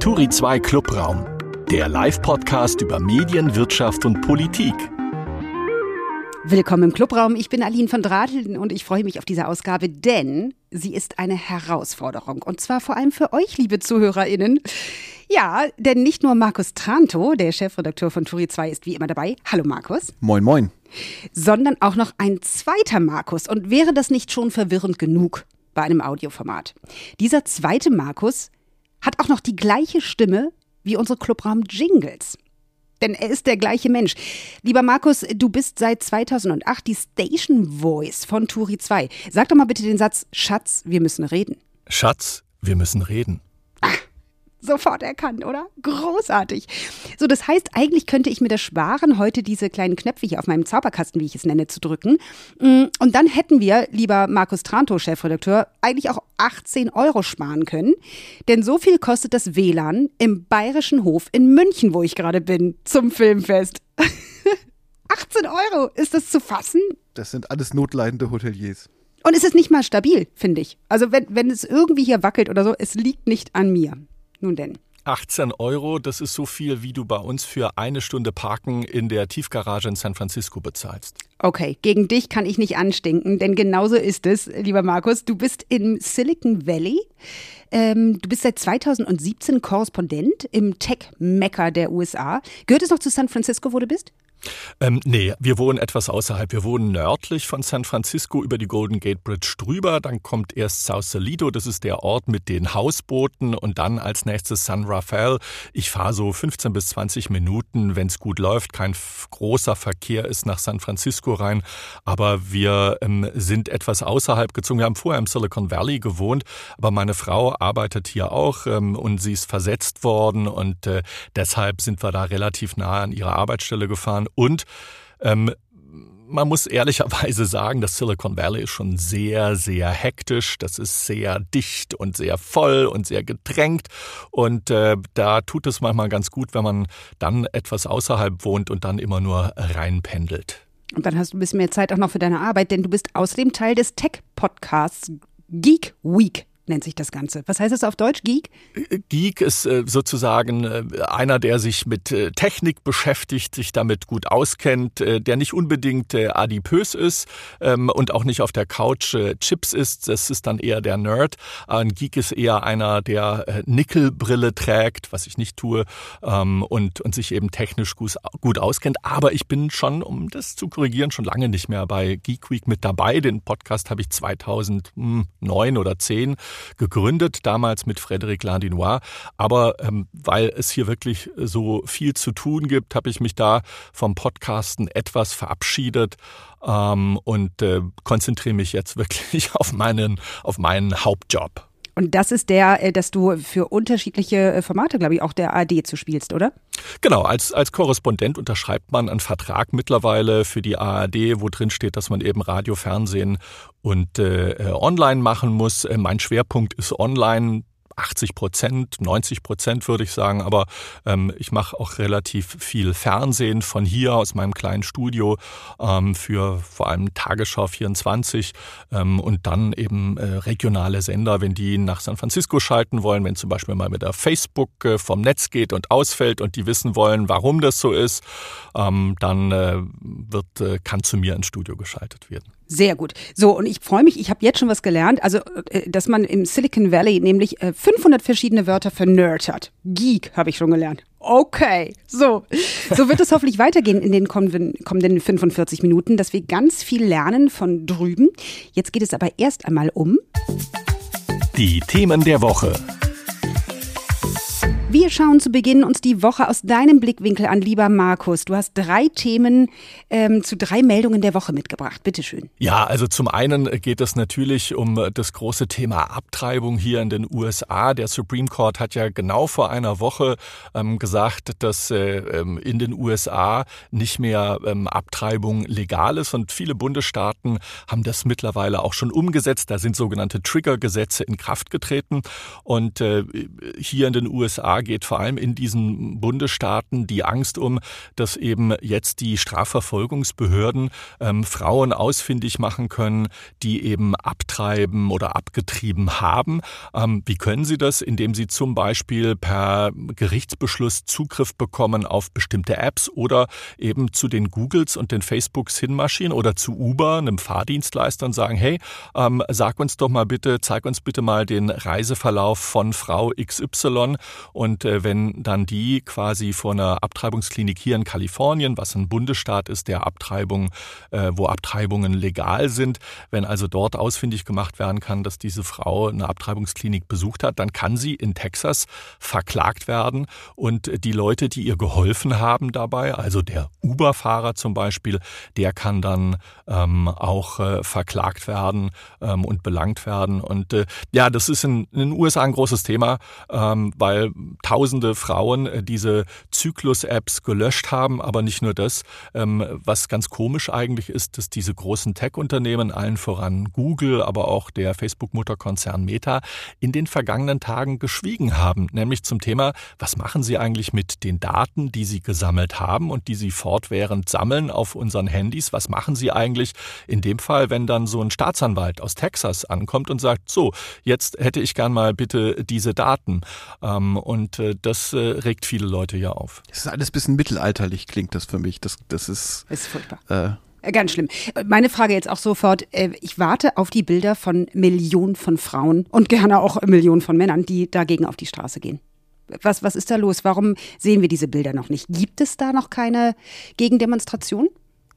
Turi 2 Clubraum, der Live-Podcast über Medien, Wirtschaft und Politik. Willkommen im Clubraum. Ich bin Aline von Drateln und ich freue mich auf diese Ausgabe, denn sie ist eine Herausforderung. Und zwar vor allem für euch, liebe ZuhörerInnen. Ja, denn nicht nur Markus Tranto, der Chefredakteur von Turi 2, ist wie immer dabei. Hallo Markus. Moin, moin. Sondern auch noch ein zweiter Markus. Und wäre das nicht schon verwirrend genug bei einem Audioformat? Dieser zweite Markus hat auch noch die gleiche Stimme wie unsere Clubraum-Jingles. Denn er ist der gleiche Mensch. Lieber Markus, du bist seit 2008 die Station Voice von Turi 2. Sag doch mal bitte den Satz, Schatz, wir müssen reden. Schatz, wir müssen reden sofort erkannt, oder? Großartig. So, das heißt, eigentlich könnte ich mir das sparen, heute diese kleinen Knöpfe hier auf meinem Zauberkasten, wie ich es nenne, zu drücken. Mm, und dann hätten wir, lieber Markus Tranto, Chefredakteur, eigentlich auch 18 Euro sparen können. Denn so viel kostet das WLAN im Bayerischen Hof in München, wo ich gerade bin, zum Filmfest. 18 Euro, ist das zu fassen? Das sind alles notleidende Hoteliers. Und es ist nicht mal stabil, finde ich. Also wenn, wenn es irgendwie hier wackelt oder so, es liegt nicht an mir. Nun denn. 18 Euro, das ist so viel, wie du bei uns für eine Stunde Parken in der Tiefgarage in San Francisco bezahlst. Okay, gegen dich kann ich nicht anstinken, denn genauso ist es, lieber Markus. Du bist im Silicon Valley. Ähm, du bist seit 2017 Korrespondent im Tech-Mekka der USA. Gehört es noch zu San Francisco, wo du bist? Ähm, nee, wir wohnen etwas außerhalb. Wir wohnen nördlich von San Francisco über die Golden Gate Bridge drüber. Dann kommt erst Sausalito, das ist der Ort mit den Hausbooten und dann als nächstes San Rafael. Ich fahre so 15 bis 20 Minuten, wenn es gut läuft. Kein großer Verkehr ist nach San Francisco rein, aber wir ähm, sind etwas außerhalb gezogen. Wir haben vorher im Silicon Valley gewohnt, aber meine Frau arbeitet hier auch ähm, und sie ist versetzt worden und äh, deshalb sind wir da relativ nah an ihre Arbeitsstelle gefahren und ähm, man muss ehrlicherweise sagen, das Silicon Valley ist schon sehr, sehr hektisch. Das ist sehr dicht und sehr voll und sehr gedrängt. Und äh, da tut es manchmal ganz gut, wenn man dann etwas außerhalb wohnt und dann immer nur reinpendelt. Und dann hast du ein bisschen mehr Zeit auch noch für deine Arbeit, denn du bist außerdem Teil des Tech-Podcasts Geek Week nennt sich das Ganze. Was heißt das auf Deutsch, Geek? Geek ist äh, sozusagen äh, einer, der sich mit äh, Technik beschäftigt, sich damit gut auskennt, der nicht unbedingt adipös ist ähm, und auch nicht auf der Couch Chips ist. Das ist dann eher der Nerd. Ein Geek ist eher einer, der Nickelbrille trägt, was ich nicht tue, ähm, und, und sich eben technisch gut, gut auskennt. Aber ich bin schon, um das zu korrigieren, schon lange nicht mehr bei Geek Week mit dabei. Den Podcast habe ich 2009 oder 10 gegründet, damals mit Frédéric Landinois. Aber ähm, weil es hier wirklich so viel zu tun gibt, habe ich mich da vom Podcasten etwas verabschiedet ähm, und äh, konzentriere mich jetzt wirklich auf meinen, auf meinen Hauptjob. Und das ist der, äh, dass du für unterschiedliche äh, Formate, glaube ich, auch der ARD zu spielst, oder? Genau, als, als Korrespondent unterschreibt man einen Vertrag mittlerweile für die ARD, wo drin steht, dass man eben Radio, Fernsehen und äh, äh online machen muss. Mein Schwerpunkt ist online. 80 Prozent, 90 Prozent würde ich sagen, aber ähm, ich mache auch relativ viel Fernsehen von hier aus meinem kleinen Studio ähm, für vor allem Tagesschau 24 ähm, und dann eben äh, regionale Sender, wenn die nach San Francisco schalten wollen, wenn zum Beispiel mal mit der Facebook äh, vom Netz geht und ausfällt und die wissen wollen, warum das so ist, ähm, dann äh, wird, äh, kann zu mir ins Studio geschaltet werden. Sehr gut. So, und ich freue mich, ich habe jetzt schon was gelernt, also, äh, dass man im Silicon Valley nämlich 500 äh, verschiedene Wörter für Nerd hat. Geek habe ich schon gelernt. Okay, so. So wird es hoffentlich weitergehen in den kommenden 45 Minuten, dass wir ganz viel lernen von drüben. Jetzt geht es aber erst einmal um die Themen der Woche. Wir schauen zu Beginn uns die Woche aus deinem Blickwinkel an, lieber Markus. Du hast drei Themen ähm, zu drei Meldungen der Woche mitgebracht. Bitte schön. Ja, also zum einen geht es natürlich um das große Thema Abtreibung hier in den USA. Der Supreme Court hat ja genau vor einer Woche ähm, gesagt, dass äh, ähm, in den USA nicht mehr ähm, Abtreibung legal ist und viele Bundesstaaten haben das mittlerweile auch schon umgesetzt. Da sind sogenannte Trigger-Gesetze in Kraft getreten und äh, hier in den USA geht vor allem in diesen Bundesstaaten die Angst um, dass eben jetzt die Strafverfolgungsbehörden ähm, Frauen ausfindig machen können, die eben abtreiben oder abgetrieben haben. Ähm, wie können sie das? Indem sie zum Beispiel per Gerichtsbeschluss Zugriff bekommen auf bestimmte Apps oder eben zu den Googles und den Facebooks hinmarschieren oder zu Uber, einem Fahrdienstleister und sagen, hey, ähm, sag uns doch mal bitte, zeig uns bitte mal den Reiseverlauf von Frau XY und äh, wenn dann die quasi vor einer Abtreibungsklinik hier in Kalifornien, was ein Bundesstaat ist, der Abtreibung, äh, wo Abtreibungen legal sind, wenn also dort ausfindig gemacht werden kann, dass diese Frau eine Abtreibungsklinik besucht hat, dann kann sie in Texas verklagt werden und die Leute, die ihr geholfen haben dabei, also der Uber-Fahrer zum Beispiel, der kann dann ähm, auch äh, verklagt werden ähm, und belangt werden. Und äh, ja, das ist in, in, den USA ein großes Thema, ähm, weil tausende Frauen äh, diese Zyklus-Apps gelöscht haben, aber nicht nur das. Ähm, was ganz komisch eigentlich ist, dass diese großen Tech-Unternehmen, allen voran Google, aber auch der Facebook-Mutterkonzern Meta, in den vergangenen Tagen geschwiegen haben, nämlich zum Thema, was machen sie eigentlich mit den Daten, die sie gesammelt haben und die sie fortwährend sammeln auf unseren Handys? Was machen sie eigentlich in dem Fall, wenn dann so ein Staatsanwalt aus Texas ankommt und sagt, so, jetzt hätte ich gern mal bitte diese Daten. Ähm, und äh, das äh, regt viele Leute ja auf. Das ist alles ein bisschen mittelalterlich, klingt das für mich. Das, das ist. Das ist furchtbar. Äh, äh Ganz schlimm. Meine Frage jetzt auch sofort. Ich warte auf die Bilder von Millionen von Frauen und gerne auch Millionen von Männern, die dagegen auf die Straße gehen. Was, was ist da los? Warum sehen wir diese Bilder noch nicht? Gibt es da noch keine Gegendemonstration?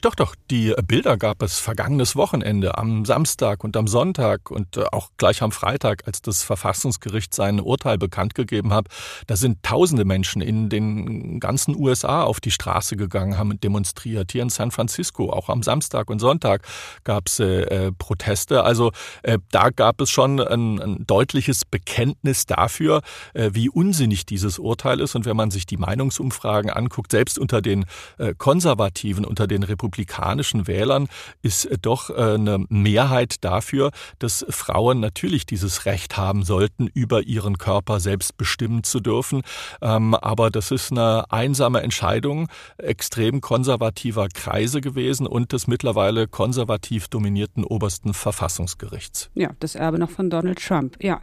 Doch, doch, die Bilder gab es vergangenes Wochenende am Samstag und am Sonntag und äh, auch gleich am Freitag, als das Verfassungsgericht sein Urteil bekannt gegeben hat. Da sind tausende Menschen in den ganzen USA auf die Straße gegangen, haben demonstriert. Hier in San Francisco, auch am Samstag und Sonntag gab es äh, äh, Proteste. Also äh, da gab es schon ein, ein deutliches Bekenntnis dafür, äh, wie unsinnig dieses Urteil ist. Und wenn man sich die Meinungsumfragen anguckt, selbst unter den äh, Konservativen, unter den Republikanern, republikanischen Wählern ist doch äh, eine Mehrheit dafür, dass Frauen natürlich dieses Recht haben sollten, über ihren Körper selbst bestimmen zu dürfen. Ähm, aber das ist eine einsame Entscheidung extrem konservativer Kreise gewesen und des mittlerweile konservativ dominierten obersten Verfassungsgerichts. Ja, das Erbe noch von Donald Trump. Ja,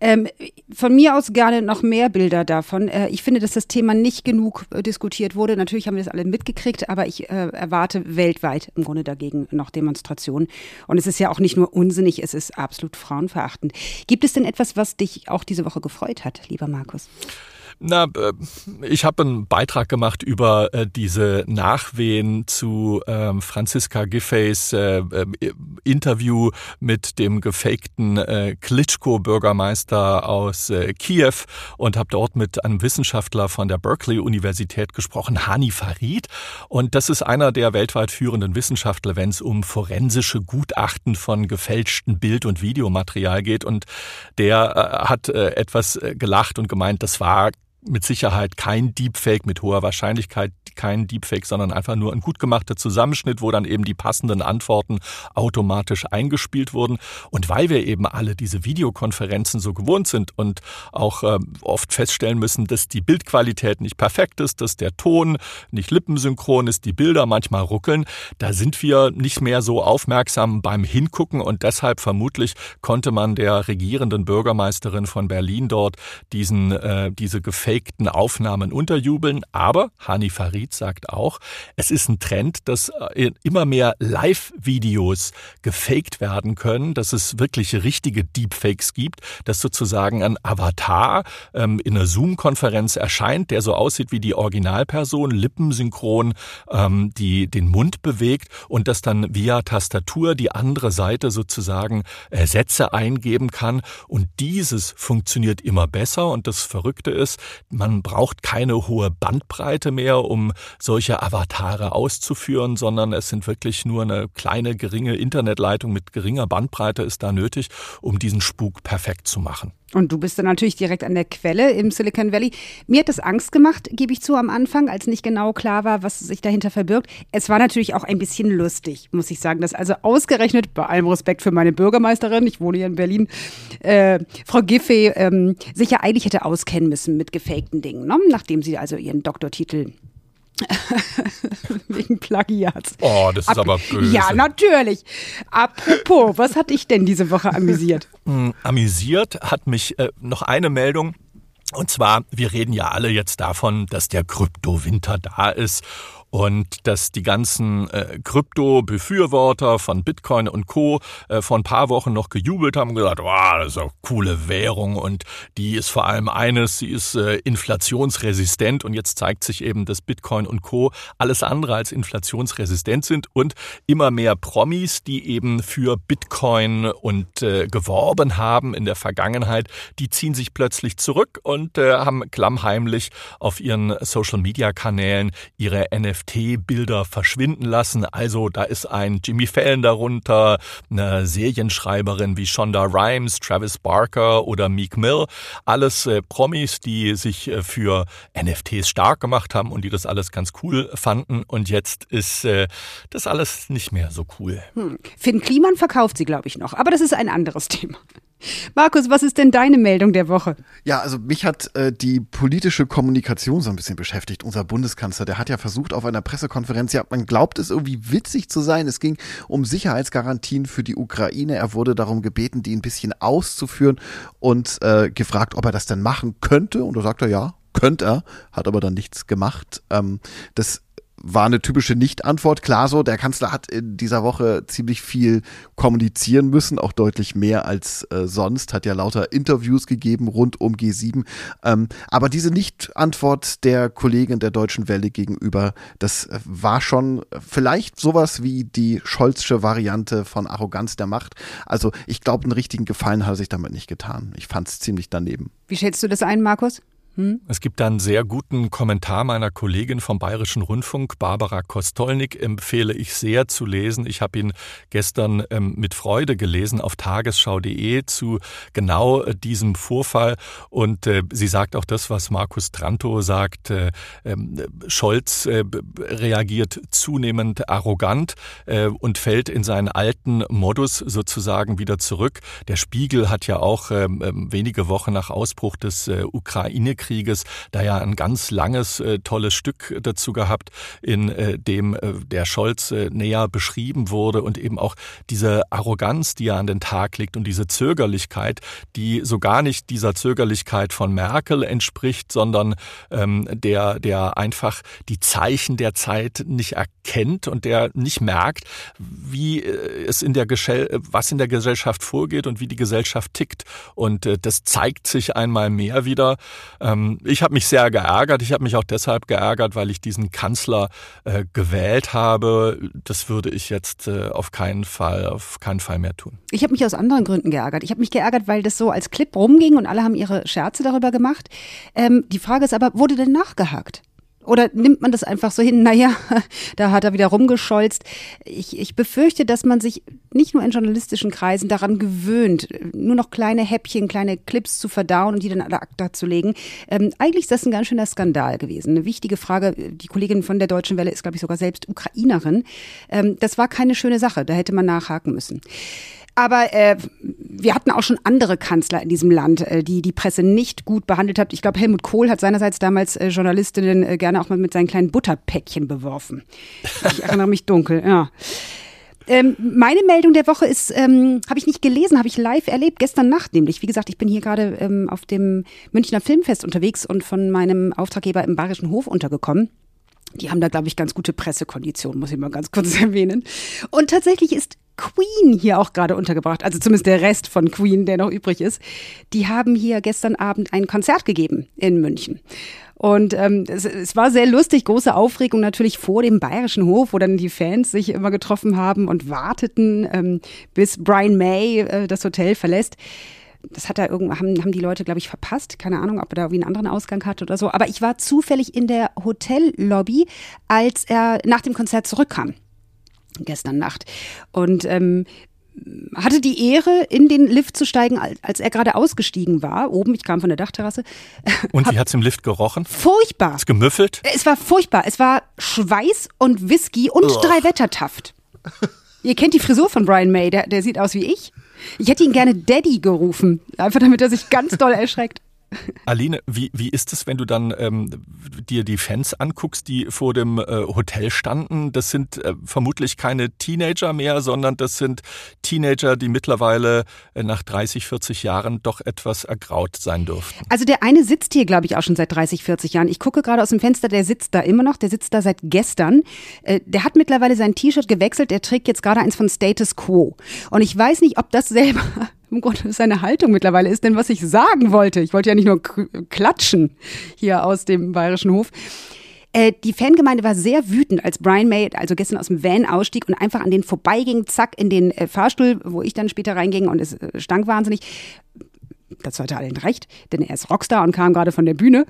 ähm, von mir aus gerne noch mehr Bilder davon. Äh, ich finde, dass das Thema nicht genug äh, diskutiert wurde. Natürlich haben wir das alle mitgekriegt, aber ich äh, erwarte weltweit im Grunde dagegen noch Demonstrationen. Und es ist ja auch nicht nur unsinnig, es ist absolut frauenverachtend. Gibt es denn etwas, was dich auch diese Woche gefreut hat, lieber Markus? Na, äh, ich habe einen Beitrag gemacht über äh, diese Nachwehen zu ähm, Franziska Giffey's äh, Interview mit dem gefakten Klitschko-Bürgermeister aus Kiew und habe dort mit einem Wissenschaftler von der Berkeley-Universität gesprochen, Hani Farid. Und das ist einer der weltweit führenden Wissenschaftler, wenn es um forensische Gutachten von gefälschten Bild- und Videomaterial geht. Und der hat etwas gelacht und gemeint, das war mit Sicherheit kein Deepfake, mit hoher Wahrscheinlichkeit kein Deepfake, sondern einfach nur ein gut gemachter Zusammenschnitt, wo dann eben die passenden Antworten automatisch eingespielt wurden. Und weil wir eben alle diese Videokonferenzen so gewohnt sind und auch äh, oft feststellen müssen, dass die Bildqualität nicht perfekt ist, dass der Ton nicht lippensynchron ist, die Bilder manchmal ruckeln, da sind wir nicht mehr so aufmerksam beim Hingucken und deshalb vermutlich konnte man der regierenden Bürgermeisterin von Berlin dort diesen, äh, diese Gefälle gefakten Aufnahmen unterjubeln. Aber Hani Farid sagt auch, es ist ein Trend, dass äh, immer mehr Live-Videos gefaked werden können, dass es wirklich richtige Deepfakes gibt, dass sozusagen ein Avatar ähm, in einer Zoom-Konferenz erscheint, der so aussieht wie die Originalperson, lippensynchron ähm, die den Mund bewegt und dass dann via Tastatur die andere Seite sozusagen äh, Sätze eingeben kann. Und dieses funktioniert immer besser. Und das Verrückte ist, man braucht keine hohe Bandbreite mehr, um solche Avatare auszuführen, sondern es sind wirklich nur eine kleine, geringe Internetleitung mit geringer Bandbreite ist da nötig, um diesen Spuk perfekt zu machen. Und du bist dann natürlich direkt an der Quelle im Silicon Valley. Mir hat das Angst gemacht, gebe ich zu, am Anfang, als nicht genau klar war, was sich dahinter verbirgt. Es war natürlich auch ein bisschen lustig, muss ich sagen, dass also ausgerechnet, bei allem Respekt für meine Bürgermeisterin, ich wohne hier in Berlin, äh, Frau Giffey ähm, sich ja eigentlich hätte auskennen müssen mit gefakten Dingen, ne? nachdem sie also ihren Doktortitel Wegen Plagiats. Oh, das ist Ab aber böse. Ja, natürlich. Apropos, was hat dich denn diese Woche amüsiert? Mm, amüsiert hat mich äh, noch eine Meldung. Und zwar, wir reden ja alle jetzt davon, dass der Kryptowinter da ist und dass die ganzen äh, Krypto-Befürworter von Bitcoin und Co. Äh, vor ein paar Wochen noch gejubelt haben und gesagt, wow, das ist eine coole Währung und die ist vor allem eines, sie ist äh, inflationsresistent und jetzt zeigt sich eben, dass Bitcoin und Co. alles andere als inflationsresistent sind und immer mehr Promis, die eben für Bitcoin und äh, geworben haben in der Vergangenheit, die ziehen sich plötzlich zurück und äh, haben klammheimlich auf ihren Social-Media-Kanälen ihre NFT NFT-Bilder verschwinden lassen. Also da ist ein Jimmy Fallon darunter, eine Serienschreiberin wie Shonda Rhimes, Travis Barker oder Meek Mill. Alles äh, Promis, die sich äh, für NFTs stark gemacht haben und die das alles ganz cool fanden. Und jetzt ist äh, das alles nicht mehr so cool. Hm. Finn Kliman verkauft sie, glaube ich, noch. Aber das ist ein anderes Thema. Markus, was ist denn deine Meldung der Woche? Ja, also mich hat äh, die politische Kommunikation so ein bisschen beschäftigt. Unser Bundeskanzler, der hat ja versucht auf einer Pressekonferenz, ja, man glaubt es irgendwie witzig zu sein. Es ging um Sicherheitsgarantien für die Ukraine. Er wurde darum gebeten, die ein bisschen auszuführen und äh, gefragt, ob er das denn machen könnte. Und da sagt er, ja, könnte er, hat aber dann nichts gemacht. Ähm, das war eine typische Nicht-Antwort. Klar so, der Kanzler hat in dieser Woche ziemlich viel kommunizieren müssen, auch deutlich mehr als äh, sonst, hat ja lauter Interviews gegeben rund um G7. Ähm, aber diese Nicht-Antwort der Kollegin der Deutschen Welle gegenüber, das war schon vielleicht sowas wie die Scholzsche Variante von Arroganz der Macht. Also ich glaube, einen richtigen Gefallen hat er sich damit nicht getan. Ich fand es ziemlich daneben. Wie schätzt du das ein, Markus? Hm? Es gibt einen sehr guten Kommentar meiner Kollegin vom Bayerischen Rundfunk, Barbara Kostolnik, empfehle ich sehr zu lesen. Ich habe ihn gestern ähm, mit Freude gelesen auf tagesschau.de zu genau äh, diesem Vorfall. Und äh, sie sagt auch das, was Markus Tranto sagt. Äh, ähm, Scholz äh, reagiert zunehmend arrogant äh, und fällt in seinen alten Modus sozusagen wieder zurück. Der Spiegel hat ja auch ähm, ähm, wenige Wochen nach Ausbruch des äh, Ukraine-Krieges Weltkrieges, da ja ein ganz langes, äh, tolles Stück dazu gehabt, in äh, dem äh, der Scholz äh, näher beschrieben wurde und eben auch diese Arroganz, die er an den Tag legt und diese Zögerlichkeit, die so gar nicht dieser Zögerlichkeit von Merkel entspricht, sondern ähm, der, der einfach die Zeichen der Zeit nicht erkennt und der nicht merkt, wie äh, es in der Gesell was in der Gesellschaft vorgeht und wie die Gesellschaft tickt. Und äh, das zeigt sich einmal mehr wieder. Ähm, ähm, ich habe mich sehr geärgert. Ich habe mich auch deshalb geärgert, weil ich diesen Kanzler äh, gewählt habe. Das würde ich jetzt äh, auf keinen Fall, auf keinen Fall mehr tun. Ich habe mich aus anderen Gründen geärgert. Ich habe mich geärgert, weil das so als Clip rumging und alle haben ihre Scherze darüber gemacht. Ähm, die Frage ist aber, wurde denn nachgehakt? Oder nimmt man das einfach so hin? Naja, da hat er wieder rumgescholzt. Ich, ich befürchte, dass man sich nicht nur in journalistischen Kreisen daran gewöhnt, nur noch kleine Häppchen, kleine Clips zu verdauen und die dann alle Akta zu legen. Ähm, eigentlich ist das ein ganz schöner Skandal gewesen. Eine wichtige Frage. Die Kollegin von der Deutschen Welle ist, glaube ich, sogar selbst Ukrainerin. Ähm, das war keine schöne Sache. Da hätte man nachhaken müssen. Aber äh, wir hatten auch schon andere Kanzler in diesem Land, äh, die die Presse nicht gut behandelt hat. Ich glaube, Helmut Kohl hat seinerseits damals äh, Journalistinnen äh, gerne auch mal mit seinen kleinen Butterpäckchen beworfen. Ich erinnere mich dunkel, ja. Ähm, meine Meldung der Woche ist, ähm, habe ich nicht gelesen, habe ich live erlebt, gestern Nacht nämlich. Wie gesagt, ich bin hier gerade ähm, auf dem Münchner Filmfest unterwegs und von meinem Auftraggeber im Bayerischen Hof untergekommen. Die haben da, glaube ich, ganz gute Pressekonditionen, muss ich mal ganz kurz erwähnen. Und tatsächlich ist Queen hier auch gerade untergebracht, also zumindest der Rest von Queen, der noch übrig ist. Die haben hier gestern Abend ein Konzert gegeben in München. Und ähm, es, es war sehr lustig, große Aufregung natürlich vor dem Bayerischen Hof, wo dann die Fans sich immer getroffen haben und warteten, ähm, bis Brian May äh, das Hotel verlässt das hat er irgendwann, haben, haben die Leute, glaube ich, verpasst. Keine Ahnung, ob er da irgendwie einen anderen Ausgang hatte oder so. Aber ich war zufällig in der Hotellobby, als er nach dem Konzert zurückkam. Gestern Nacht. Und ähm, hatte die Ehre, in den Lift zu steigen, als er gerade ausgestiegen war. Oben, ich kam von der Dachterrasse. Und wie hat's im Lift gerochen? Furchtbar. Ist gemüffelt? Es war furchtbar. Es war Schweiß und Whisky und Ugh. drei Wettertaft. Ihr kennt die Frisur von Brian May, der, der sieht aus wie ich. Ich hätte ihn gerne Daddy gerufen, einfach damit er sich ganz doll erschreckt. Aline, wie, wie ist es, wenn du dann ähm, dir die Fans anguckst, die vor dem äh, Hotel standen? Das sind äh, vermutlich keine Teenager mehr, sondern das sind Teenager, die mittlerweile äh, nach 30, 40 Jahren doch etwas ergraut sein dürften. Also der eine sitzt hier, glaube ich, auch schon seit 30, 40 Jahren. Ich gucke gerade aus dem Fenster, der sitzt da immer noch, der sitzt da seit gestern. Äh, der hat mittlerweile sein T-Shirt gewechselt, der trägt jetzt gerade eins von Status Quo. Und ich weiß nicht, ob das selber im Grunde seine Haltung mittlerweile ist. Denn was ich sagen wollte, ich wollte ja nicht nur klatschen hier aus dem Bayerischen Hof. Äh, die Fangemeinde war sehr wütend, als Brian May also gestern aus dem Van ausstieg und einfach an den vorbeiging, zack, in den äh, Fahrstuhl, wo ich dann später reinging und es äh, stank wahnsinnig. Das hatte allen recht, denn er ist Rockstar und kam gerade von der Bühne.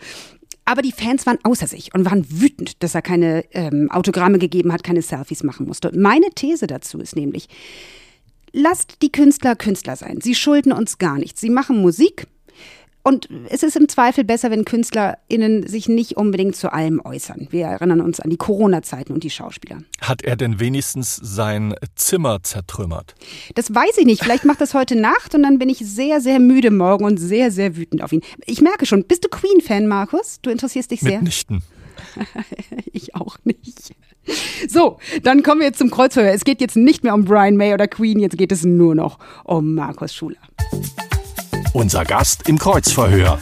Aber die Fans waren außer sich und waren wütend, dass er keine ähm, Autogramme gegeben hat, keine Selfies machen musste. Und meine These dazu ist nämlich, lasst die Künstler Künstler sein. Sie schulden uns gar nichts. Sie machen Musik. Und es ist im Zweifel besser, wenn KünstlerInnen sich nicht unbedingt zu allem äußern. Wir erinnern uns an die Corona-Zeiten und die Schauspieler. Hat er denn wenigstens sein Zimmer zertrümmert? Das weiß ich nicht. Vielleicht macht das heute Nacht und dann bin ich sehr, sehr müde morgen und sehr, sehr wütend auf ihn. Ich merke schon, bist du Queen-Fan, Markus? Du interessierst dich sehr? Mitnichten. ich auch nicht. So, dann kommen wir jetzt zum Kreuzfeuer. Es geht jetzt nicht mehr um Brian May oder Queen, jetzt geht es nur noch um Markus Schuler. Unser Gast im Kreuzverhör.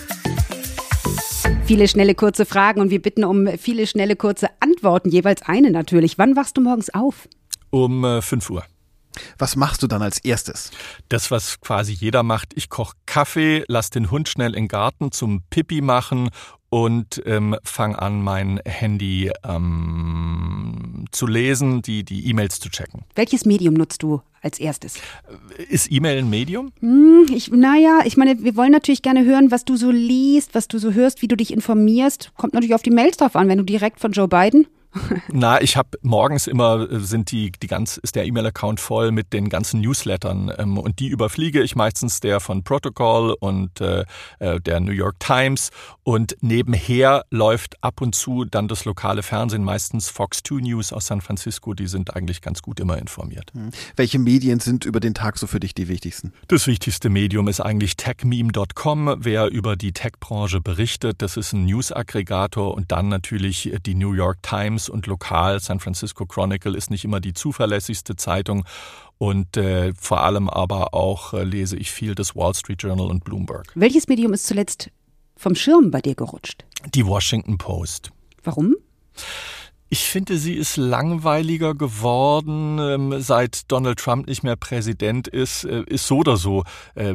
Viele schnelle kurze Fragen und wir bitten um viele schnelle kurze Antworten, jeweils eine natürlich. Wann wachst du morgens auf? Um äh, 5 Uhr. Was machst du dann als erstes? Das, was quasi jeder macht. Ich koche Kaffee, lass den Hund schnell in den Garten zum Pipi machen und ähm, fange an, mein Handy ähm, zu lesen, die die E-Mails zu checken. Welches Medium nutzt du als erstes? Ist E-Mail ein Medium? Hm, ich, naja, ich meine, wir wollen natürlich gerne hören, was du so liest, was du so hörst, wie du dich informierst. Kommt natürlich auf die Mails drauf an, wenn du direkt von Joe Biden Na, ich habe morgens immer äh, sind die die ganz ist der E-Mail-Account voll mit den ganzen Newslettern ähm, und die überfliege ich meistens der von Protocol und äh, äh, der New York Times und nebenher läuft ab und zu dann das lokale Fernsehen, meistens Fox 2 News aus San Francisco. Die sind eigentlich ganz gut immer informiert. Hm. Welche Medien sind über den Tag so für dich die wichtigsten? Das wichtigste Medium ist eigentlich techmeme.com. Wer über die Tech-Branche berichtet, das ist ein News-Aggregator und dann natürlich die New York Times und lokal. San Francisco Chronicle ist nicht immer die zuverlässigste Zeitung. Und äh, vor allem aber auch äh, lese ich viel das Wall Street Journal und Bloomberg. Welches Medium ist zuletzt vom Schirm bei dir gerutscht? Die Washington Post. Warum? Ich finde, sie ist langweiliger geworden, ähm, seit Donald Trump nicht mehr Präsident ist. Äh, ist so oder so, äh,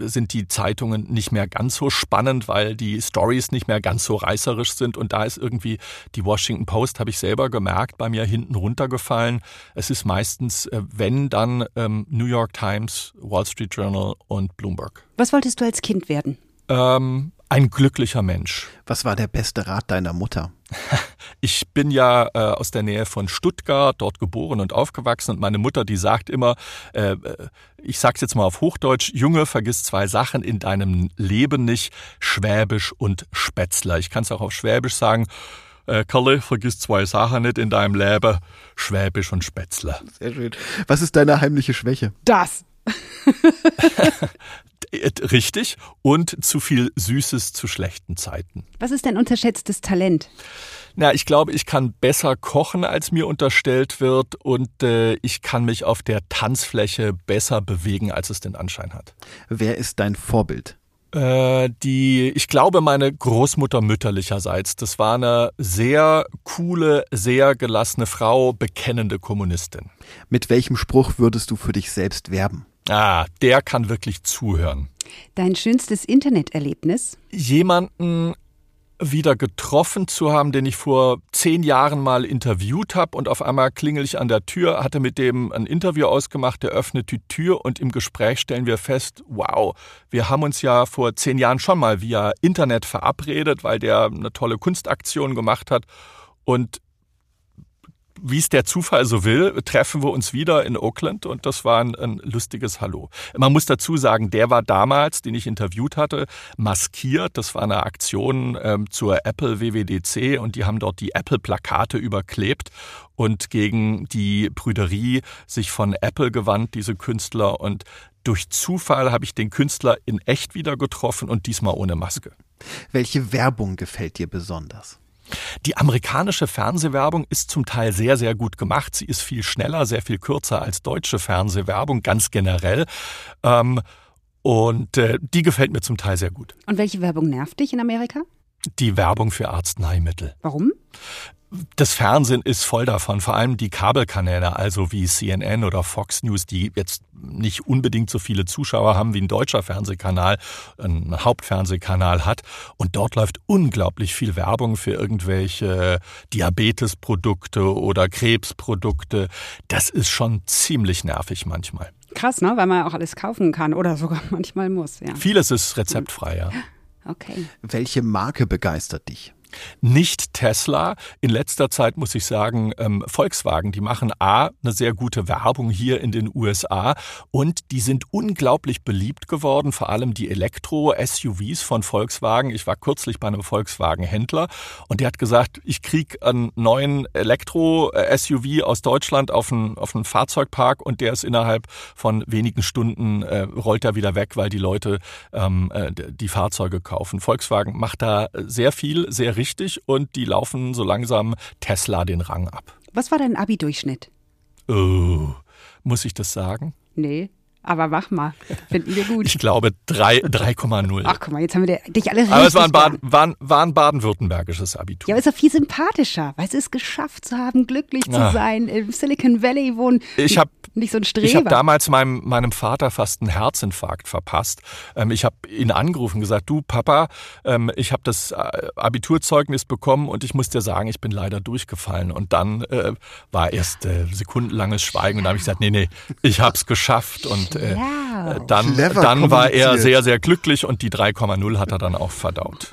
sind die Zeitungen nicht mehr ganz so spannend, weil die Stories nicht mehr ganz so reißerisch sind. Und da ist irgendwie die Washington Post, habe ich selber gemerkt, bei mir hinten runtergefallen. Es ist meistens, äh, wenn dann ähm, New York Times, Wall Street Journal und Bloomberg. Was wolltest du als Kind werden? Ähm, ein glücklicher Mensch. Was war der beste Rat deiner Mutter? Ich bin ja äh, aus der Nähe von Stuttgart, dort geboren und aufgewachsen und meine Mutter, die sagt immer, äh, äh, ich sag's jetzt mal auf Hochdeutsch, Junge, vergiss zwei Sachen in deinem Leben nicht, Schwäbisch und Spätzler. Ich kann es auch auf Schwäbisch sagen. Äh, Kalle, vergiss zwei Sachen nicht in deinem Leben, Schwäbisch und Spätzler. Sehr schön. Was ist deine heimliche Schwäche? Das. Äh, richtig. Und zu viel Süßes zu schlechten Zeiten. Was ist dein unterschätztes Talent? Na, ich glaube, ich kann besser kochen, als mir unterstellt wird, und äh, ich kann mich auf der Tanzfläche besser bewegen, als es den Anschein hat. Wer ist dein Vorbild? Äh, die, ich glaube, meine Großmutter mütterlicherseits. Das war eine sehr coole, sehr gelassene Frau, bekennende Kommunistin. Mit welchem Spruch würdest du für dich selbst werben? Ah, der kann wirklich zuhören. Dein schönstes Interneterlebnis? Jemanden wieder getroffen zu haben, den ich vor zehn Jahren mal interviewt habe und auf einmal klingel ich an der Tür, hatte mit dem ein Interview ausgemacht, der öffnet die Tür und im Gespräch stellen wir fest, wow, wir haben uns ja vor zehn Jahren schon mal via Internet verabredet, weil der eine tolle Kunstaktion gemacht hat und wie es der Zufall so will, treffen wir uns wieder in Oakland und das war ein, ein lustiges Hallo. Man muss dazu sagen, der war damals, den ich interviewt hatte, maskiert. Das war eine Aktion ähm, zur Apple WWDC und die haben dort die Apple-Plakate überklebt und gegen die Brüderie sich von Apple gewandt, diese Künstler. Und durch Zufall habe ich den Künstler in echt wieder getroffen und diesmal ohne Maske. Welche Werbung gefällt dir besonders? Die amerikanische Fernsehwerbung ist zum Teil sehr, sehr gut gemacht. Sie ist viel schneller, sehr viel kürzer als deutsche Fernsehwerbung, ganz generell. Ähm, und äh, die gefällt mir zum Teil sehr gut. Und welche Werbung nervt dich in Amerika? Die Werbung für Arzneimittel. Warum? Das Fernsehen ist voll davon, vor allem die Kabelkanäle, also wie CNN oder Fox News, die jetzt nicht unbedingt so viele Zuschauer haben wie ein deutscher Fernsehkanal, ein Hauptfernsehkanal hat. Und dort läuft unglaublich viel Werbung für irgendwelche Diabetesprodukte oder Krebsprodukte. Das ist schon ziemlich nervig manchmal. Krass, ne? Weil man auch alles kaufen kann oder sogar manchmal muss, ja. Vieles ist rezeptfrei, ja. Okay. Welche Marke begeistert dich? Nicht Tesla. In letzter Zeit muss ich sagen, ähm, Volkswagen, die machen A, eine sehr gute Werbung hier in den USA und die sind unglaublich beliebt geworden, vor allem die Elektro-SUVs von Volkswagen. Ich war kürzlich bei einem Volkswagen-Händler und der hat gesagt, ich krieg einen neuen Elektro-SUV aus Deutschland auf einen, auf einen Fahrzeugpark und der ist innerhalb von wenigen Stunden, äh, rollt er wieder weg, weil die Leute ähm, äh, die Fahrzeuge kaufen. Volkswagen macht da sehr viel, sehr richtig und die laufen so langsam Tesla den Rang ab. Was war dein Abi-Durchschnitt? Oh, muss ich das sagen? Nee. Aber mach mal, finden wir gut. Ich glaube 3,0. Ach guck mal, jetzt haben wir dich alle richtig Aber es war ein, Baden, war, war ein baden-württembergisches Abitur. Ja, aber ist doch viel sympathischer, weil es ist geschafft zu haben, glücklich zu Ah. sein, im Silicon Valley wohnen. Ich habe Nicht so ein Streber. Ich habe damals meinem, meinem Vater fast einen Herzinfarkt verpasst. Ähm, ich habe ihn angerufen und gesagt, du Papa, ähm, ich habe das äh, Abiturzeugnis bekommen und ich muss dir sagen, ich bin leider durchgefallen. Und dann äh, war erst äh, sekundenlanges Schweigen und da habe ich gesagt, nee, nee, ich habe es geschafft. Und äh, Schlau. äh, dann, Clever dann war er sehr, sehr glücklich und die 3,0 hat er dann auch verdaut.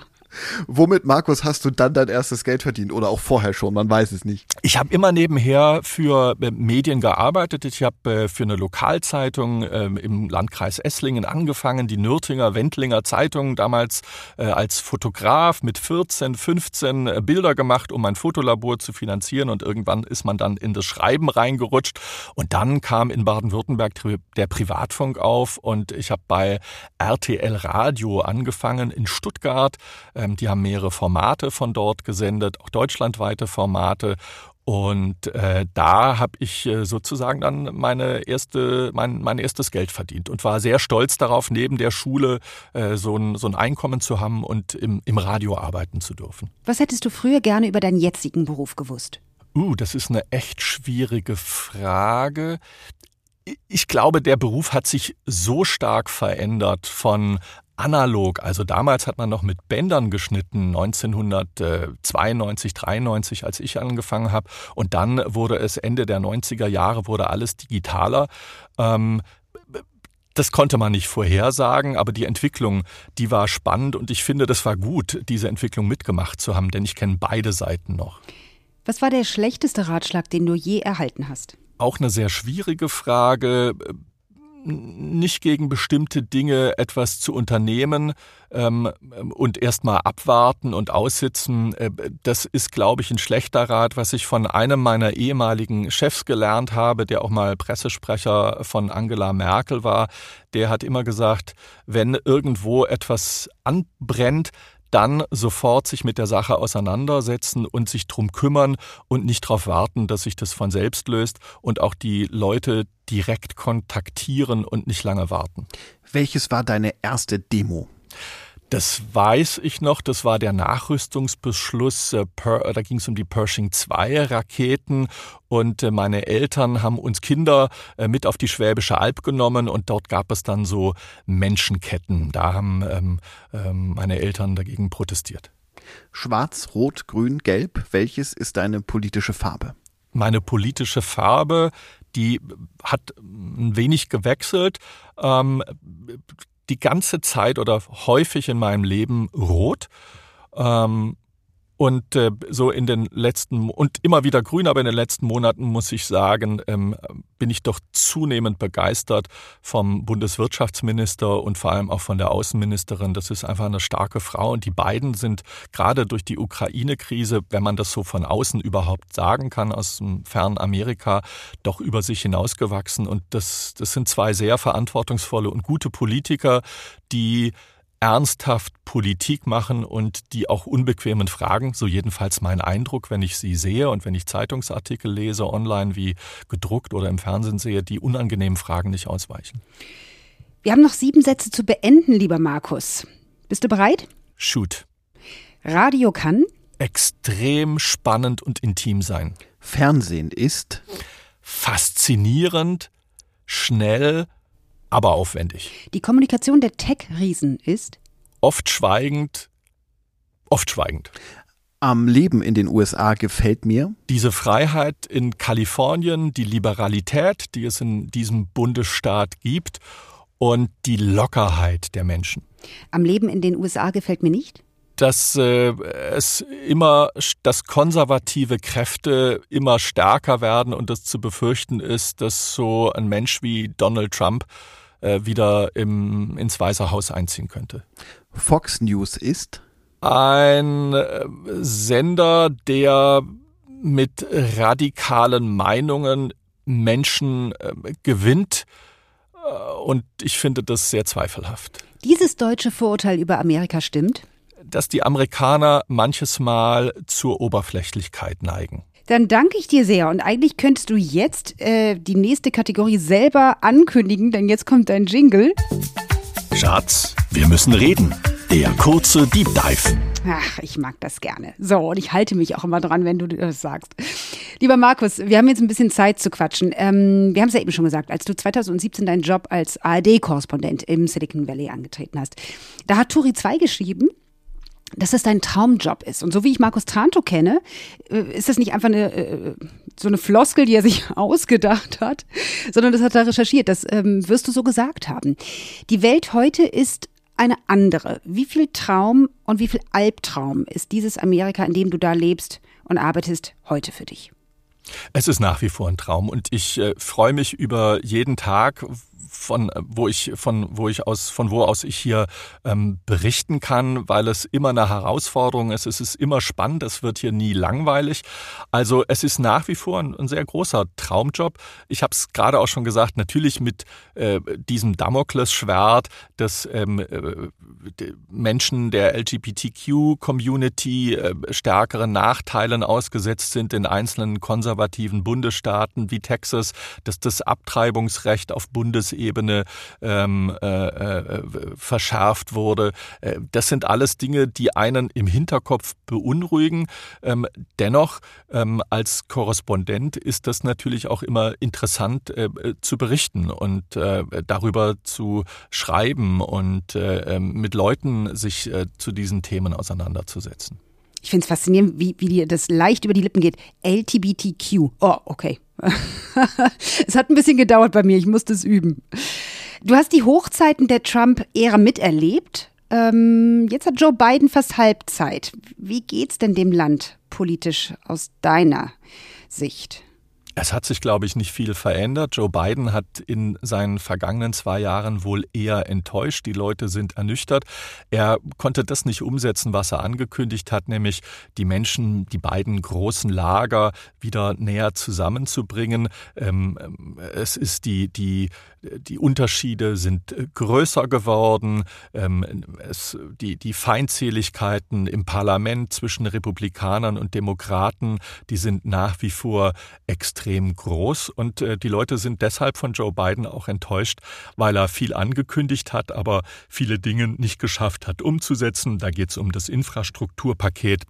Womit, Markus, hast du dann dein erstes Geld verdient? Oder auch vorher schon, man weiß es nicht. Ich habe immer nebenher für äh, Medien gearbeitet. Ich habe äh, für eine Lokalzeitung ähm, im Landkreis Esslingen angefangen, die Nürtinger Wendlinger Zeitung, damals äh, als Fotograf mit 14, 15 äh, Bilder gemacht, um mein Fotolabor zu finanzieren. Und irgendwann ist man dann in das Schreiben reingerutscht. Und dann kam in Baden-Württemberg der Privatfunk auf und ich habe bei RTL Radio angefangen in Stuttgart. Die haben mehrere Formate von dort gesendet, auch deutschlandweite Formate. Und äh, da habe ich äh, sozusagen dann meine erste, mein, mein erstes Geld verdient und war sehr stolz darauf, neben der Schule äh, so, ein, so ein Einkommen zu haben und im, im Radio arbeiten zu dürfen. Was hättest du früher gerne über deinen jetzigen Beruf gewusst? Uh, das ist eine echt schwierige Frage. Ich glaube, der Beruf hat sich so stark verändert von analog. Also damals hat man noch mit Bändern geschnitten, 1992, 93, als ich angefangen habe. Und dann wurde es Ende der 90er Jahre, wurde alles digitaler. Ähm, das konnte man nicht vorhersagen, aber die Entwicklung, die war spannend und ich finde, das war gut, diese Entwicklung mitgemacht zu haben, denn ich kenne beide Seiten noch. Was war der schlechteste Ratschlag, den du je erhalten hast? Auch eine sehr schwierige Frage. Nicht gegen bestimmte Dinge etwas zu unternehmen ähm, und erstmal abwarten und aussitzen, äh, das ist, glaube ich, ein schlechter Rat, was ich von einem meiner ehemaligen Chefs gelernt habe, der auch mal Pressesprecher von Angela Merkel war. Der hat immer gesagt, wenn irgendwo etwas anbrennt, dann sofort sich mit der Sache auseinandersetzen und sich drum kümmern und nicht darauf warten, dass sich das von selbst löst und auch die Leute direkt kontaktieren und nicht lange warten. Welches war deine erste Demo? Das weiß ich noch, das war der Nachrüstungsbeschluss, äh, per, da ging es um die Pershing 2 Raketen und äh, meine Eltern haben uns Kinder äh, mit auf die Schwäbische Alb genommen und dort gab es dann so Menschenketten. Da haben ähm, ähm, meine Eltern dagegen protestiert. Schwarz, Rot, Grün, Gelb. Welches ist deine politische Farbe? meine politische Farbe, die hat ein wenig gewechselt. Ähm, die ganze Zeit oder häufig in meinem Leben rot. Ähm, Und äh, so in den letzten und immer wieder grün, aber in den letzten Monaten muss ich sagen, ähm, bin ich doch zunehmend begeistert vom Bundeswirtschaftsminister und vor allem auch von der Außenministerin. Das ist einfach eine starke Frau und die beiden sind gerade durch die Ukraine-Krise, wenn man das so von außen überhaupt sagen kann, aus dem fernen Amerika, doch über sich hinausgewachsen. Und das, das sind zwei sehr verantwortungsvolle und gute Politiker, die ernsthaft Politik machen und die auch unbequemen Fragen, so jedenfalls mein Eindruck, wenn ich sie sehe und wenn ich Zeitungsartikel lese, online wie gedruckt oder im Fernsehen sehe, die unangenehmen Fragen nicht ausweichen. Wir haben noch sieben Sätze zu beenden, lieber Markus. Bist du bereit? Shoot. Radio kann extrem spannend und intim sein. Fernsehen ist faszinierend, schnell, aber aufwendig. Die Kommunikation der Tech-Riesen ist oft schweigend, oft schweigend. Am Leben in den USA gefällt mir diese Freiheit in Kalifornien, die Liberalität, die es in diesem Bundesstaat gibt und die Lockerheit der Menschen. Am Leben in den USA gefällt mir nicht dass äh, es immer, dass konservative Kräfte immer stärker werden und das zu befürchten ist, dass so ein Mensch wie Donald Trump äh, wieder im, ins Weiße Haus einziehen könnte. Fox News ist ein äh, Sender, der mit radikalen Meinungen Menschen äh, gewinnt. Äh, und ich finde das sehr zweifelhaft. Dieses deutsche Vorurteil über Amerika stimmt? Dass die Amerikaner manches Mal zur Oberflächlichkeit neigen. Dann danke ich dir sehr. Und eigentlich könntest du jetzt äh, die nächste Kategorie selber ankündigen, denn jetzt kommt dein Jingle. Schatz, wir müssen reden. Der kurze Deep Dive. Ach, ich mag das gerne. So, und ich halte mich auch immer dran, wenn du das sagst. Lieber Markus, wir haben jetzt ein bisschen Zeit zu quatschen. Ähm, wir haben es ja eben schon gesagt, als du 2017 deinen Job als ARD-Korrespondent im Silicon Valley angetreten hast, da hat Turi 2 geschrieben, dass es dein Traumjob ist. Und so wie ich Markus Tranto kenne, äh, ist das nicht einfach eine, äh, so eine Floskel, die er sich ausgedacht hat, sondern das hat er recherchiert. Das ähm, wirst du so gesagt haben. Die Welt heute ist eine andere. Wie viel Traum und wie viel Albtraum ist dieses Amerika, in dem du da lebst und arbeitest, heute für dich? Es ist nach wie vor ein Traum und ich äh, freue mich über jeden Tag, von wo ich von wo ich aus von wo aus ich hier ähm, berichten kann, weil es immer eine Herausforderung ist. Es ist immer spannend. Es wird hier nie langweilig. Also es ist nach wie vor ein, ein sehr großer Traumjob. Ich habe es gerade auch schon gesagt. Natürlich mit äh, diesem Damoklesschwert, dass ähm, äh, Menschen der LGBTQ-Community äh, stärkeren Nachteilen ausgesetzt sind in einzelnen konservativen Bundesstaaten wie Texas, dass das Abtreibungsrecht auf Bundesebene Ebene ähm, äh, äh, verschärft wurde. Äh, das sind alles Dinge, die einen im Hinterkopf beunruhigen. Ähm, dennoch, ähm, als Korrespondent ist das natürlich auch immer interessant äh, zu berichten und äh, darüber zu schreiben und äh, ähm, mit Leuten sich zu diesen Themen auseinanderzusetzen. Ich finde es faszinierend, wie, wie dir das leicht über die Lippen geht. LGBTQ. Oh, okay. es hat ein bisschen gedauert bei mir, ich musste es üben. Du hast die Hochzeiten der Trump-Ära miterlebt. Ähm, jetzt hat Joe Biden fast Halbzeit. Wie geht's denn dem Land politisch aus deiner Sicht? Es hat sich, glaube ich, nicht viel verändert. Joe Biden hat in seinen vergangenen zwei Jahren wohl eher enttäuscht. Die Leute sind ernüchtert. Er konnte das nicht umsetzen, was er angekündigt hat, nämlich die Menschen, die beiden großen Lager wieder näher zusammenzubringen. Ähm, es ist die, die, die Unterschiede sind größer geworden. Ähm, es, die, die Feindseligkeiten im Parlament zwischen Republikanern und Demokraten, die sind nach wie vor extrem extrem groß und äh, die Leute sind deshalb von Joe Biden auch enttäuscht, weil er viel angekündigt hat, aber viele Dinge nicht geschafft hat umzusetzen. Da geht es um das Infrastrukturpaket.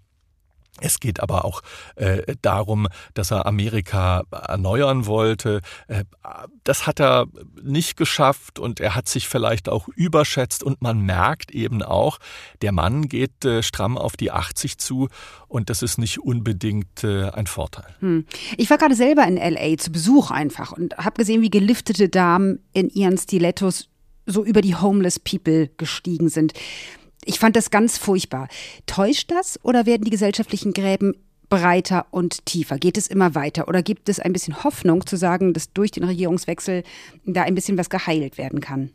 Es geht aber auch äh, darum, dass er Amerika erneuern wollte. Äh, das hat er nicht geschafft und er hat sich vielleicht auch überschätzt und man merkt eben auch, der Mann geht äh, stramm auf die 80 zu und das ist nicht unbedingt äh, ein Vorteil. Hm. Ich war gerade selber in LA zu Besuch einfach und habe gesehen, wie geliftete Damen in ihren Stilettos so über die Homeless People gestiegen sind Ich fand das ganz furchtbar. Täuscht das oder werden die gesellschaftlichen Gräben breiter und tiefer? Geht es immer weiter oder gibt es ein bisschen Hoffnung zu sagen, dass durch den Regierungswechsel da ein bisschen was geheilt werden kann?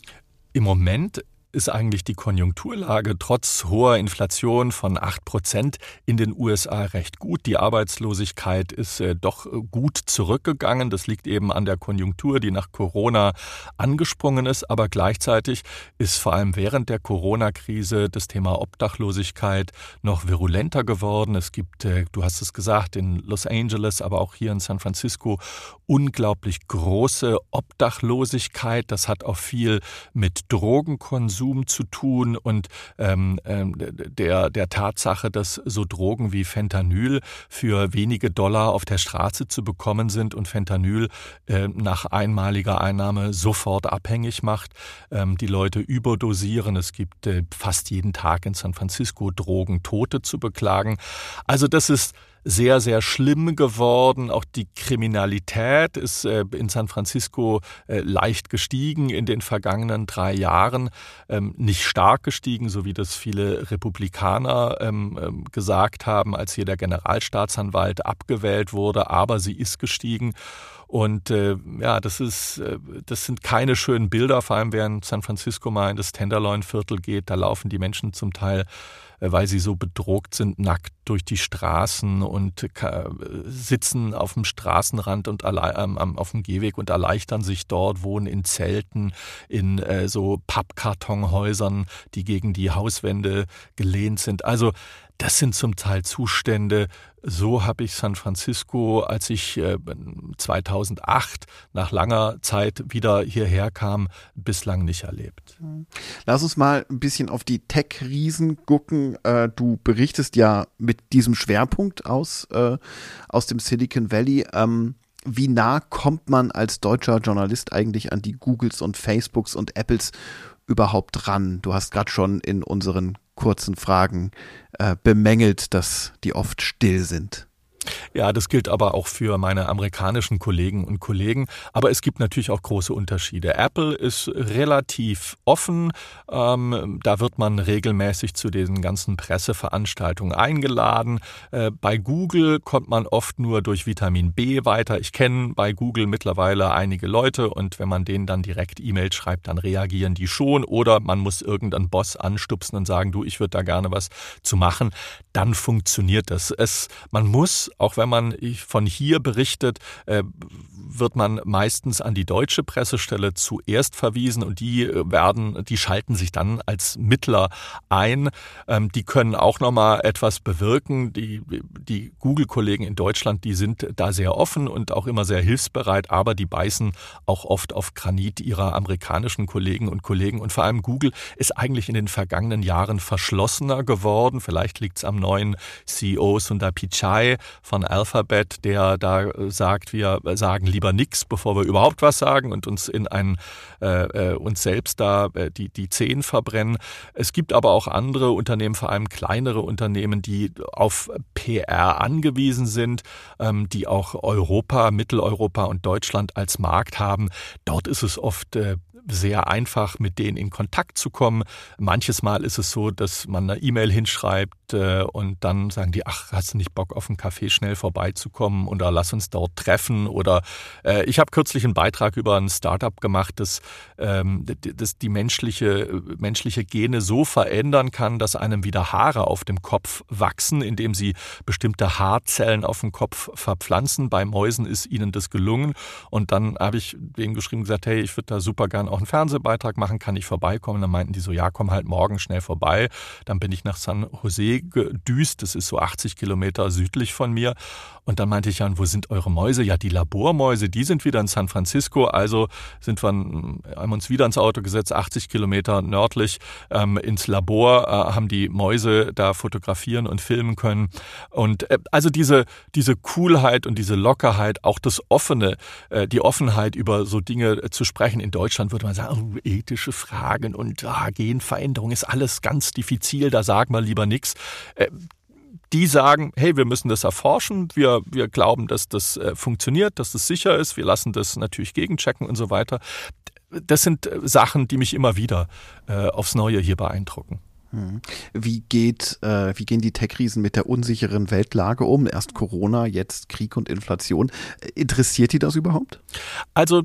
Im Moment ist eigentlich die Konjunkturlage trotz hoher Inflation von 8 Prozent in den USA recht gut. Die Arbeitslosigkeit ist äh, doch gut zurückgegangen. Das liegt eben an der Konjunktur, die nach Corona angesprungen ist. Aber gleichzeitig ist vor allem während der Corona-Krise das Thema Obdachlosigkeit noch virulenter geworden. Es gibt, äh, du hast es gesagt, in Los Angeles, aber auch hier in San Francisco unglaublich große Obdachlosigkeit. Das hat auch viel mit Drogenkonsum Konsum zu tun und ähm, ähm, der, der Tatsache, dass so Drogen wie Fentanyl für wenige Dollar auf der Straße zu bekommen sind und Fentanyl äh, nach einmaliger Einnahme sofort abhängig macht, ähm, die Leute überdosieren. Es gibt äh, fast jeden Tag in San Francisco Drogentote zu beklagen. Also das ist sehr, sehr schlimm geworden. Auch die Kriminalität ist äh, in San Francisco äh, leicht gestiegen in den vergangenen drei Jahren. Ähm, nicht stark gestiegen, so wie das viele Republikaner ähm, ähm, gesagt haben, als hier der Generalstaatsanwalt abgewählt wurde, aber sie ist gestiegen. Und äh, ja, das ist, äh, das sind keine schönen Bilder, vor allem während San Francisco mal in das Tenderloin-Viertel geht. Da laufen die Menschen zum Teil weil sie so bedroht sind, nackt durch die Straßen und äh, sitzen auf dem Straßenrand und ähm, auf dem Gehweg und erleichtern sich dort, wohnen in Zelten, in äh, so Pappkartonhäusern, die gegen die Hauswände gelehnt sind. Also das sind zum Teil Zustände, so habe ich San Francisco, als ich 2008 nach langer Zeit wieder hierher kam, bislang nicht erlebt. Lass uns mal ein bisschen auf die Tech-Riesen gucken. Äh, du berichtest ja mit diesem Schwerpunkt aus, äh, aus dem Silicon Valley. Ähm, wie nah kommt man als deutscher Journalist eigentlich an die Googles und Facebooks und Apples überhaupt ran? Du hast gerade schon in unseren kurzen Fragen äh, bemängelt, dass die oft still sind. Ja, das gilt aber auch für meine amerikanischen Kollegen und Kollegen. Aber es gibt natürlich auch große Unterschiede. Apple ist relativ offen. Ähm, da wird man regelmäßig zu diesen ganzen Presseveranstaltungen eingeladen. Äh, bei Google kommt man oft nur durch Vitamin B weiter. Ich kenne bei Google mittlerweile einige Leute und wenn man denen dann direkt E-Mails schreibt, dann reagieren die schon. Oder man muss irgendeinen Boss anstupsen und sagen, du, ich würde da gerne was zu machen. Dann funktioniert das. Es, man muss auch wenn man von hier berichtet, äh, wird man meistens an die deutsche Pressestelle zuerst verwiesen und die äh, werden, die schalten sich dann als Mittler ein. Ähm, die können auch nochmal etwas bewirken. Die, die Google-Kollegen in Deutschland, die sind da sehr offen und auch immer sehr hilfsbereit, aber die beißen auch oft auf Granit ihrer amerikanischen Kollegen und Kollegen. Und vor allem Google ist eigentlich in den vergangenen Jahren verschlossener geworden. Vielleicht liegt es am neuen CEO Sundar Pichai von Alphabet, der da äh, sagt, wir sagen lieber nichts, bevor wir überhaupt was sagen und uns in ein äh, äh, uns selbst da äh, die die Zehen verbrennen. Es gibt aber auch andere Unternehmen, vor allem kleinere Unternehmen, die auf PR angewiesen sind, ähm, die auch Europa, Mitteleuropa und Deutschland als Markt haben. Dort ist es oft äh, sehr einfach, mit denen in Kontakt zu kommen. Manches Mal ist es so, dass man eine E-Mail hinschreibt äh, und dann sagen die, ach, hast du nicht Bock auf einen Kaffee schnell vorbeizukommen oder lass uns dort treffen oder äh, ich habe kürzlich einen Beitrag über ein Startup gemacht, das, ähm, das die menschliche, menschliche Gene so verändern kann, dass einem wieder Haare auf dem Kopf wachsen, indem sie bestimmte Haarzellen auf dem Kopf verpflanzen. Bei Mäusen ist ihnen das gelungen und dann habe ich denen geschrieben gesagt, hey, ich würde da super gern auch einen Fernsehbeitrag machen, kann ich vorbeikommen? Dann meinten die so, ja, komm halt morgen schnell vorbei. Dann bin ich nach San Jose gedüst, das ist so 80 Kilometer südlich von mir. Und dann meinte ich ja, wo sind eure Mäuse? Ja, die Labormäuse, die sind wieder in San Francisco. Also sind wir, haben uns wieder ins Auto gesetzt, 80 Kilometer nördlich ähm, ins Labor, äh, haben die Mäuse da fotografieren und filmen können. Und äh, also diese, diese Coolheit und diese Lockerheit, auch das Offene, äh, die Offenheit über so Dinge zu sprechen. In Deutschland würde man sagen, oh, ethische Fragen und ah, Genveränderung ist alles ganz diffizil, da sagen wir lieber nichts. Die sagen, hey, wir müssen das erforschen, wir, wir glauben, dass das äh, funktioniert, dass das sicher ist, wir lassen das natürlich gegenchecken und so weiter. Das sind äh, Sachen, die mich immer wieder äh, aufs Neue hier beeindrucken. Hm. Wie geht, äh, wie gehen die Tech-Riesen mit der unsicheren Weltlage um? Erst Corona, jetzt Krieg und Inflation. Interessiert die das überhaupt? Also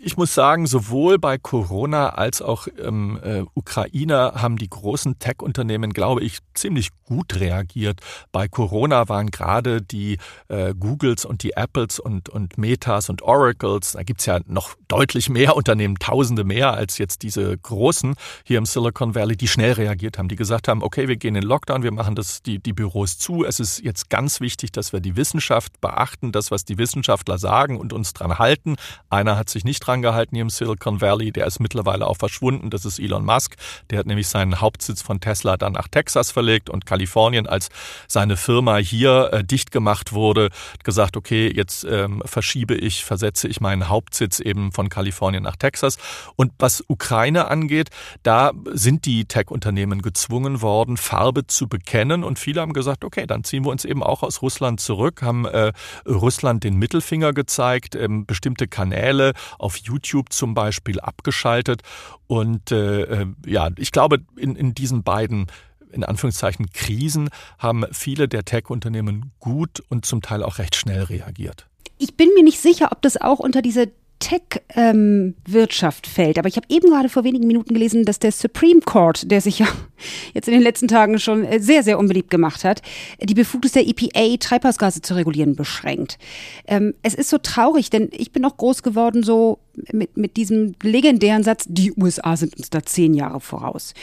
ich muss sagen, sowohl bei Corona als auch ähm, äh, Ukraine haben die großen Tech-Unternehmen, glaube ich, ziemlich gut reagiert. Bei Corona waren gerade die äh, Googles und die Apples und, und Metas und Oracles, da gibt's ja noch deutlich mehr Unternehmen, tausende mehr als jetzt diese großen hier im Silicon Valley, die schnell reagiert haben, die gesagt haben, okay, wir gehen in Lockdown, wir machen das, die, die Büros zu. Es ist jetzt ganz wichtig, dass wir die Wissenschaft beachten, das, was die Wissenschaftler sagen und uns dran halten. Einer hat sich nicht dran gehalten hier im Silicon Valley. Der ist mittlerweile auch verschwunden. Das ist Elon Musk. Der hat nämlich seinen Hauptsitz von Tesla dann nach Texas verlegt und Kalifornien, als seine Firma hier äh, dicht gemacht wurde, gesagt, okay, jetzt ähm, verschiebe ich, versetze ich meinen Hauptsitz eben von Kalifornien nach Texas. Und was Ukraine angeht, da sind die Tech-Unternehmen gezwungen worden, Farbe zu bekennen. Und viele haben gesagt, okay, dann ziehen wir uns eben auch aus Russland zurück, haben äh, Russland den Mittelfinger gezeigt, ähm, bestimmte Kanäle auf YouTube zum Beispiel abgeschaltet. Und äh, äh, ja, ich glaube, in, in diesen beiden in Anführungszeichen Krisen haben viele der Tech-Unternehmen gut und zum Teil auch recht schnell reagiert. Ich bin mir nicht sicher, ob das auch unter diese Tech-Wirtschaft ähm, fällt. Aber ich habe eben gerade vor wenigen Minuten gelesen, dass der Supreme Court, der sich ja jetzt in den letzten Tagen schon äh, sehr, sehr unbeliebt gemacht hat, die Befugnis der EPA, Treibhausgase zu regulieren, beschränkt. Ähm, es ist so traurig, denn ich bin auch groß geworden so mit, mit diesem legendären Satz, die USA sind uns da zehn Jahre voraus.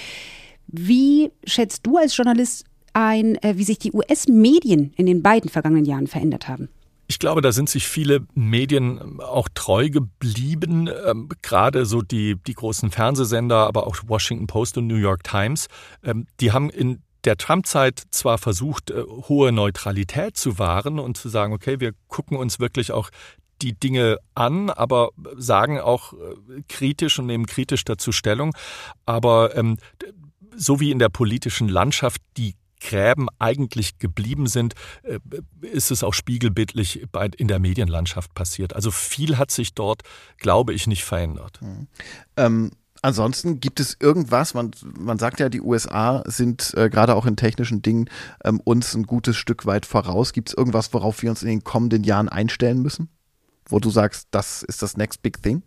Wie schätzt du als Journalist ein, äh, wie sich die US-Medien in den beiden vergangenen Jahren verändert haben? Ich glaube, da sind sich viele Medien auch treu geblieben, ähm, gerade so die, die großen Fernsehsender, aber auch Washington Post und New York Times. Ähm, die haben in der Trump-Zeit zwar versucht, äh, hohe Neutralität zu wahren und zu sagen, okay, wir gucken uns wirklich auch die Dinge an, aber sagen auch äh, kritisch und nehmen kritisch dazu Stellung. Aber ähm, so wie in der politischen Landschaft die Gräben eigentlich geblieben sind, äh, ist es auch spiegelbildlich in der Medienlandschaft passiert. Also viel hat sich dort, glaube ich, nicht verändert. Mhm. Ähm Ansonsten gibt es irgendwas, man, man sagt ja, die USA sind äh, gerade auch in technischen Dingen ähm, uns ein gutes Stück weit voraus. Gibt es irgendwas, worauf wir uns in den kommenden Jahren einstellen müssen? Wo du sagst, das ist das next big thing?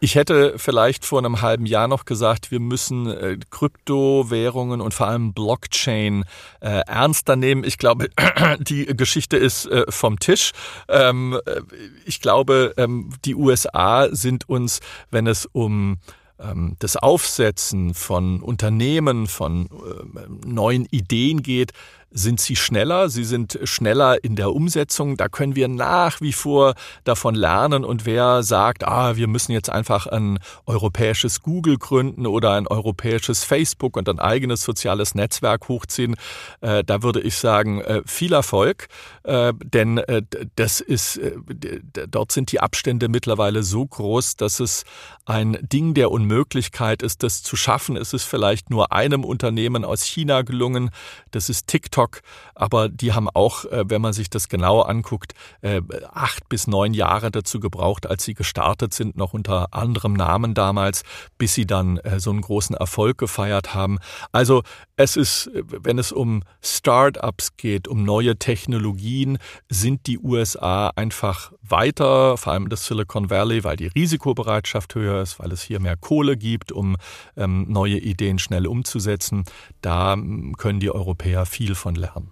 Ich hätte vielleicht vor einem halben Jahr noch gesagt, wir müssen äh, Kryptowährungen und vor allem Blockchain äh, ernster nehmen. Ich glaube, die Geschichte ist äh, vom Tisch. Ähm, äh, ich glaube, ähm, die USA sind uns, wenn es um ähm, das Aufsetzen von Unternehmen, von äh, neuen Ideen geht, sind sie schneller, sie sind schneller in der Umsetzung. Da können wir nach wie vor davon lernen. Und wer sagt, ah, wir müssen jetzt einfach ein europäisches Google gründen oder ein europäisches Facebook und ein eigenes soziales Netzwerk hochziehen, äh, da würde ich sagen, äh, viel Erfolg. Äh, denn äh, das ist, äh, dort sind die Abstände mittlerweile so groß, dass es ein Ding der Unmöglichkeit ist, das zu schaffen. Es ist vielleicht nur einem Unternehmen aus China gelungen. Das ist TikTok TikTok, aber die haben auch, äh, wenn man sich das genauer anguckt, äh, acht bis neun Jahre dazu gebraucht, als sie gestartet sind, noch unter anderem Namen damals, bis sie dann äh, so einen großen Erfolg gefeiert haben. Also es ist, wenn es um Startups geht, um neue Technologien, sind die USA einfach weiter, vor allem das Silicon Valley, weil die Risikobereitschaft höher ist, weil es hier mehr Kohle gibt, um ähm, neue Ideen schnell umzusetzen. Da ähm, können die Europäer viel von lernen.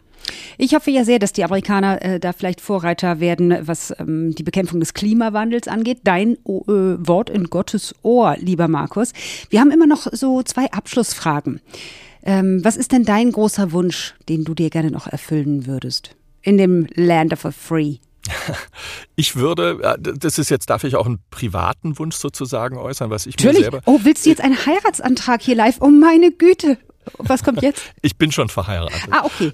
Ich hoffe ja sehr, dass die Amerikaner äh, da vielleicht Vorreiter werden, was ähm, die Bekämpfung des Klimawandels angeht. Dein äh, Wort in Gottes Ohr, lieber Markus. Wir haben immer noch so zwei Abschlussfragen. Ähm, was ist denn dein großer Wunsch, den du dir gerne noch erfüllen würdest? In dem Land of the Free. Ich würde, äh, das ist jetzt, darf ich auch einen privaten Wunsch sozusagen äußern, was ich Natürlich. mir selber. Oh, willst du jetzt einen Heiratsantrag hier live? Oh meine Güte. Was kommt jetzt? Ich bin schon verheiratet. Ah, okay.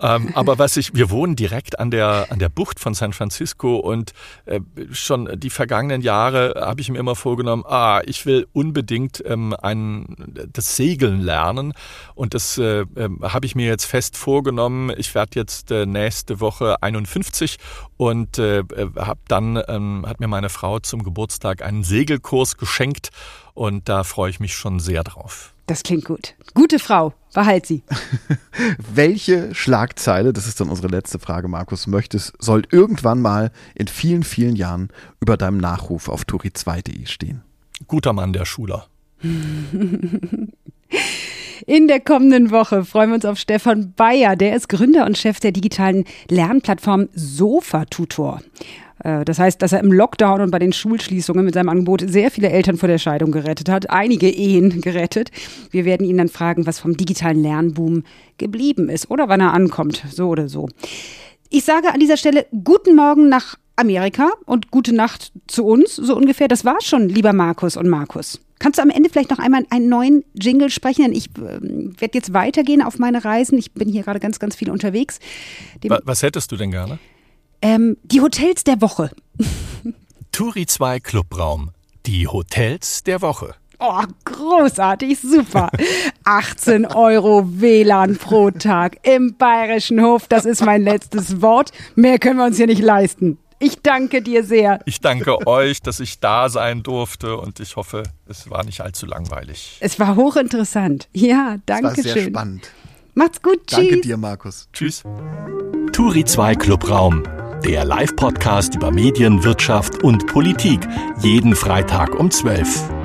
Ähm, aber was ich, wir wohnen direkt an der, an der Bucht von San Francisco und äh, schon die vergangenen Jahre habe ich mir immer vorgenommen, ah, ich will unbedingt ähm, ein, das Segeln lernen und das äh, äh, habe ich mir jetzt fest vorgenommen. Ich werde jetzt äh, nächste Woche 51 und äh, äh, hab dann ähm, hat mir meine Frau zum Geburtstag einen Segelkurs geschenkt und da freue ich mich schon sehr drauf. Das klingt gut. Gute Frau, behalt sie. Welche Schlagzeile, das ist dann unsere letzte Frage, Markus, möchtest, soll irgendwann mal in vielen, vielen Jahren über deinem Nachruf auf turi2.de stehen? Guter Mann, der Schuler. In der kommenden Woche freuen wir uns auf Stefan Bayer. Der ist Gründer und Chef der digitalen Lernplattform Sofa Tutor. Äh, das heißt, dass er im Lockdown und bei den Schulschließungen mit seinem Angebot sehr viele Eltern vor der Scheidung gerettet hat, einige Ehen gerettet. Wir werden ihn dann fragen, was vom digitalen Lernboom geblieben ist oder wann er ankommt, so oder so. Ich sage an dieser Stelle guten Morgen nach Amerika und gute Nacht zu uns, so ungefähr. Das war's schon, lieber Markus und Markus. Kannst du am Ende vielleicht noch einmal einen neuen Jingle sprechen? Denn ich äh, werde jetzt weitergehen auf meine Reisen. Ich bin hier gerade ganz, ganz viel unterwegs. Dem, was hättest du denn gerne? Ähm, die Hotels der Woche. Turi 2 Clubraum. Die Hotels der Woche. Oh, großartig, super. 18 Euro WLAN pro Tag im Bayerischen Hof. Das ist mein letztes Wort. Mehr können wir uns hier nicht leisten. Ich danke dir sehr. Ich danke euch, dass ich da sein durfte und ich hoffe, es war nicht allzu langweilig. Es war hochinteressant. Ja, danke schön. Es war sehr spannend. Macht's gut. Tschüss. Danke dir, Markus. Tschüss. Turi 2 Clubraum. Der Live-Podcast über Medien, Wirtschaft und Politik. Jeden Freitag um 12.